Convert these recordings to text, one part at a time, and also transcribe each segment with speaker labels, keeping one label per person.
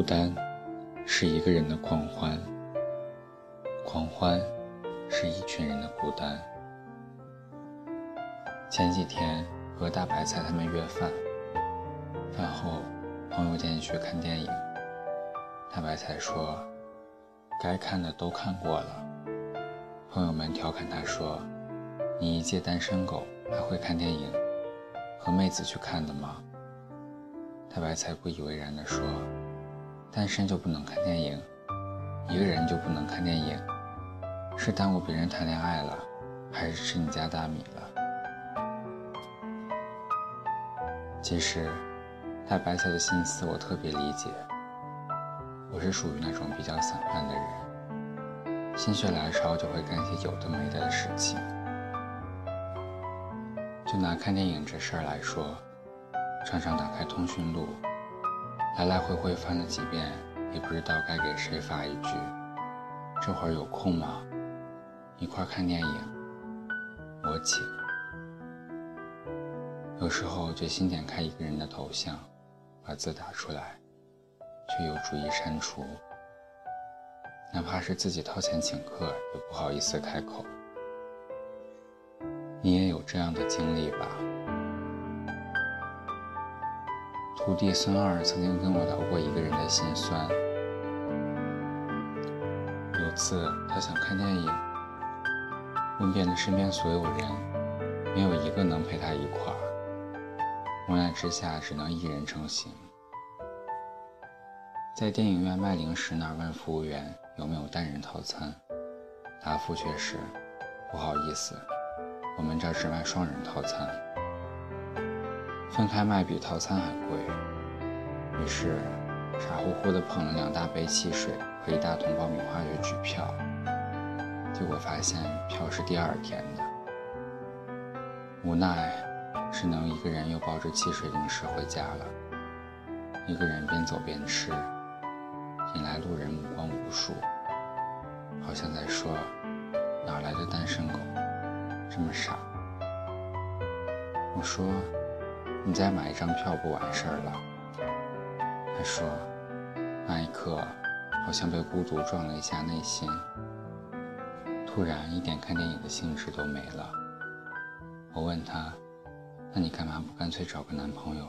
Speaker 1: 孤单是一个人的狂欢，狂欢是一群人的孤单。前几天和大白菜他们约饭，饭后朋友建议去看电影。大白菜说：“该看的都看过了。”朋友们调侃他说：“你一介单身狗还会看电影？和妹子去看的吗？”大白菜不以为然地说。单身就不能看电影，一个人就不能看电影，是耽误别人谈恋爱了，还是吃你家大米了？其实，大白菜的心思我特别理解。我是属于那种比较散漫的人，心血来潮就会干些有的没的的事情。就拿看电影这事儿来说，常常打开通讯录。来来回回翻了几遍，也不知道该给谁发一句：“这会儿有空吗？一块看电影，我请。”有时候就新点开一个人的头像，把字打出来，却又逐一删除。哪怕是自己掏钱请客，也不好意思开口。你也有这样的经历吧？徒弟孙二曾经跟我聊过一个人的心酸。有次他想看电影，问遍了身边所有人，没有一个能陪他一块儿。无奈之下，只能一人成行。在电影院卖零食那儿问服务员有没有单人套餐，答复却是：“不好意思，我们这儿只卖双人套餐。”分开卖比套餐还贵，于是傻乎乎的捧了两大杯汽水和一大桶爆米花去取票，结果发现票是第二天的。无奈，只能一个人又抱着汽水零食回家了。一个人边走边吃，引来路人目光无数，好像在说：“哪来的单身狗，这么傻？”我说。你再买一张票不完事儿了。他说，那一刻好像被孤独撞了一下内心，突然一点看电影的兴致都没了。我问他，那你干嘛不干脆找个男朋友，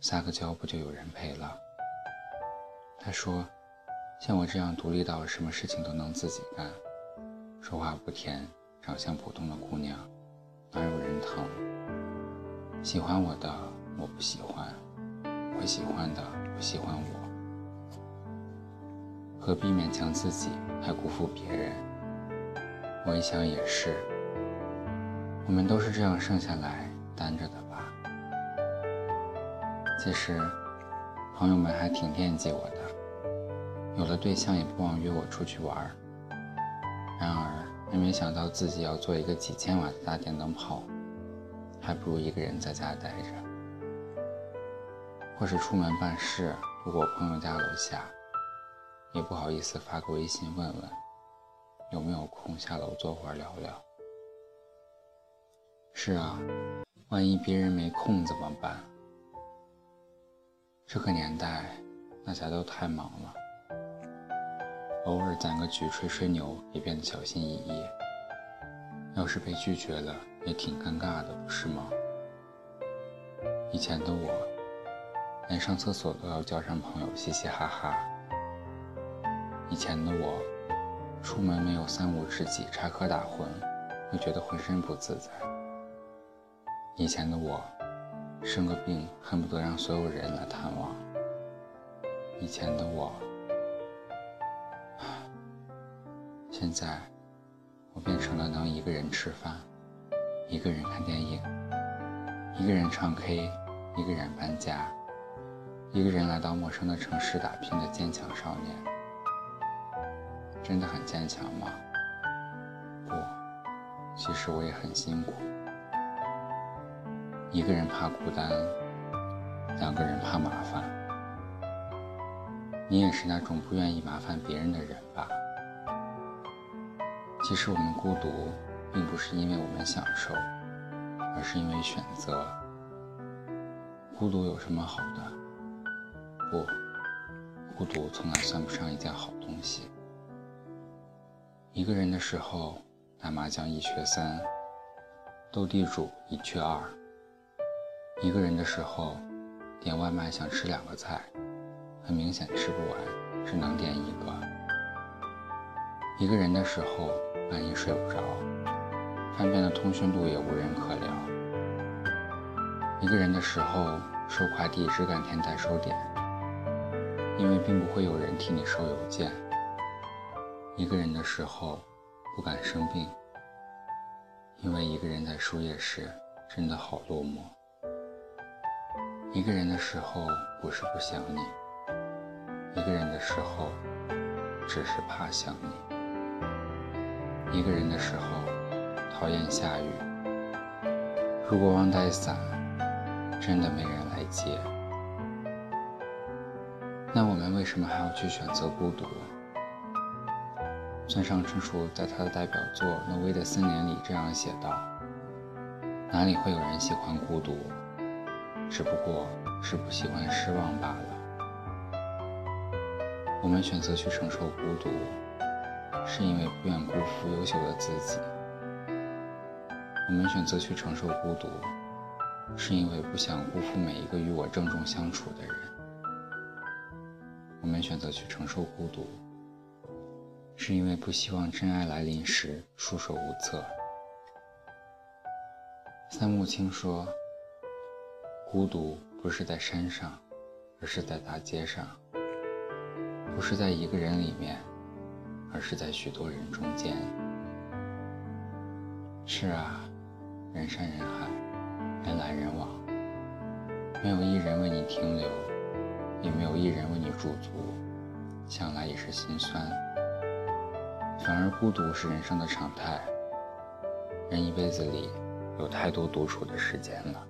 Speaker 1: 撒个娇不就有人陪了？他说，像我这样独立到什么事情都能自己干，说话不甜，长相普通的姑娘，哪有人疼？喜欢我的我不喜欢，我喜欢的不喜欢我，何必勉强自己还辜负别人？我一想也是，我们都是这样剩下来单着的吧。其实，朋友们还挺惦记我的，有了对象也不忘约我出去玩儿。然而，每每想到自己要做一个几千瓦的大电灯泡。还不如一个人在家待着，或是出门办事路过朋友家楼下，也不好意思发个微信问问有没有空下楼坐会儿聊聊。是啊，万一别人没空怎么办？这个年代大家都太忙了，偶尔攒个局吹吹牛也变得小心翼翼。要是被拒绝了。也挺尴尬的，不是吗？以前的我，连上厕所都要叫上朋友嘻嘻哈哈。以前的我，出门没有三五知己插科打诨，会觉得浑身不自在。以前的我，生个病恨不得让所有人来探望。以前的我，现在我变成了能一个人吃饭。一个人看电影，一个人唱 K，一个人搬家，一个人来到陌生的城市打拼的坚强少年，真的很坚强吗？不，其实我也很辛苦。一个人怕孤单，两个人怕麻烦。你也是那种不愿意麻烦别人的人吧？其实我们孤独。并不是因为我们享受，而是因为选择。孤独有什么好的？不，孤独从来算不上一件好东西。一个人的时候，打麻将一缺三，斗地主一缺二。一个人的时候，点外卖想吃两个菜，很明显吃不完，只能点一个。一个人的时候，半夜睡不着，饭店的通讯录也无人可聊。一个人的时候，收快递只敢填代收点，因为并不会有人替你收邮件。一个人的时候，不敢生病，因为一个人在输液时真的好落寞。一个人的时候不是不想你，一个人的时候只是怕想你。一个人的时候讨厌下雨，如果忘带伞，真的没人来接。那我们为什么还要去选择孤独？村上春树在他的代表作《挪威的森林》里这样写道：“哪里会有人喜欢孤独？”只不过是不喜欢失望罢了。我们选择去承受孤独，是因为不愿辜负优秀的自己；我们选择去承受孤独，是因为不想辜负每一个与我郑重相处的人；我们选择去承受孤独，是因为不希望真爱来临时束手无策。三木青说。孤独不是在山上，而是在大街上；不是在一个人里面，而是在许多人中间。是啊，人山人海，人来人往，没有一人为你停留，也没有一人为你驻足，想来也是心酸。反而孤独是人生的常态。人一辈子里有太多独处的时间了。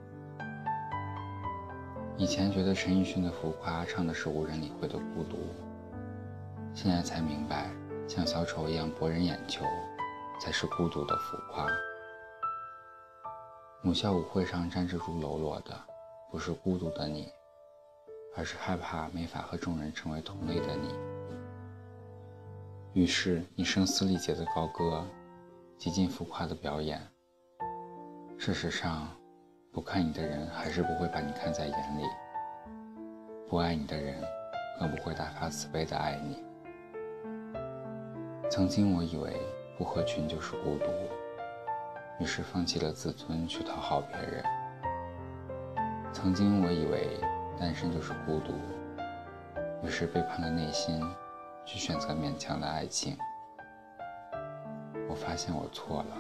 Speaker 1: 以前觉得陈奕迅的浮夸唱的是无人理会的孤独，现在才明白，像小丑一样博人眼球，才是孤独的浮夸。母校舞会上站着如喽啰的，不是孤独的你，而是害怕没法和众人成为同类的你。于是你声嘶力竭的高歌，极尽浮夸的表演。事实上。不看你的人，还是不会把你看在眼里；不爱你的人，更不会大发慈悲的爱你。曾经我以为不合群就是孤独，于是放弃了自尊去讨好别人。曾经我以为单身就是孤独，于是背叛了内心，去选择勉强的爱情。我发现我错了，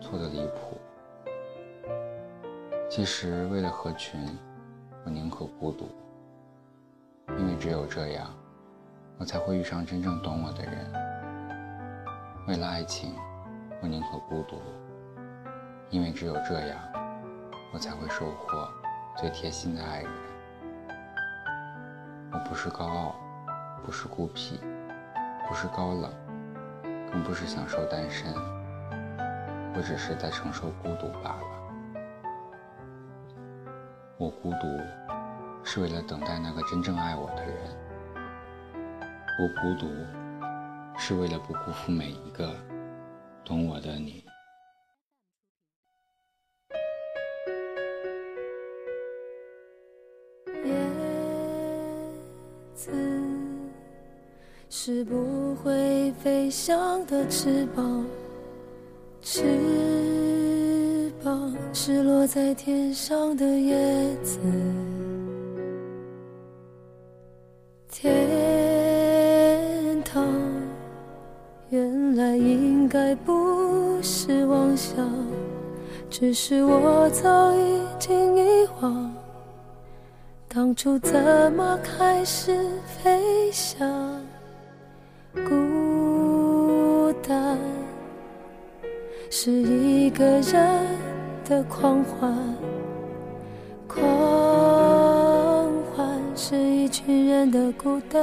Speaker 1: 错的离谱。其实，为了合群，我宁可孤独，因为只有这样，我才会遇上真正懂我的人。为了爱情，我宁可孤独，因为只有这样，我才会收获最贴心的爱人。我不是高傲，不是孤僻，不是高冷，更不是享受单身，我只是在承受孤独罢了。我孤独，是为了等待那个真正爱我的人。我孤独，是为了不辜负每一个懂我的你。
Speaker 2: 叶子是不会飞翔的翅膀，翅膀。是落在天上的叶子，想，只是我早已经遗忘，当初怎么开始飞翔，孤单是一个人。的狂欢，狂欢是一群人的孤单。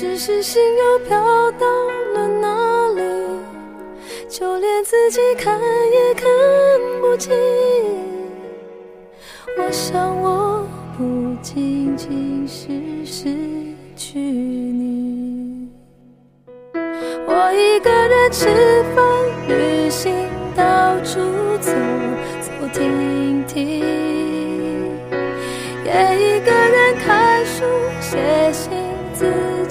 Speaker 2: 只是心又飘到了哪里，就连自己看也看不清。我想我。不仅仅是失去你，我一个人吃饭、旅行、到处走走停，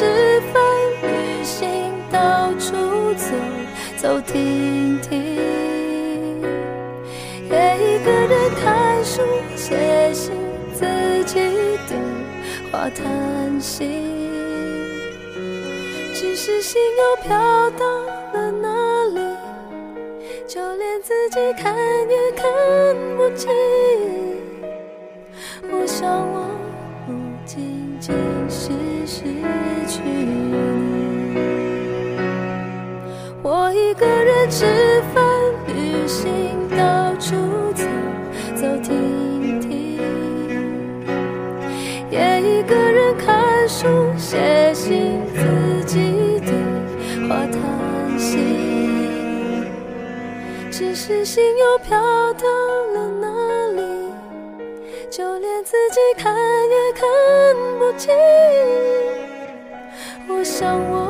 Speaker 2: 人吃饭、旅行，到处走走停停，也一个人看书、写信，自己对话叹息。只是心又飘到了哪里？就连自己看写信，自己对话叹息。只是心又飘到了哪里？就连自己看也看不清，我想我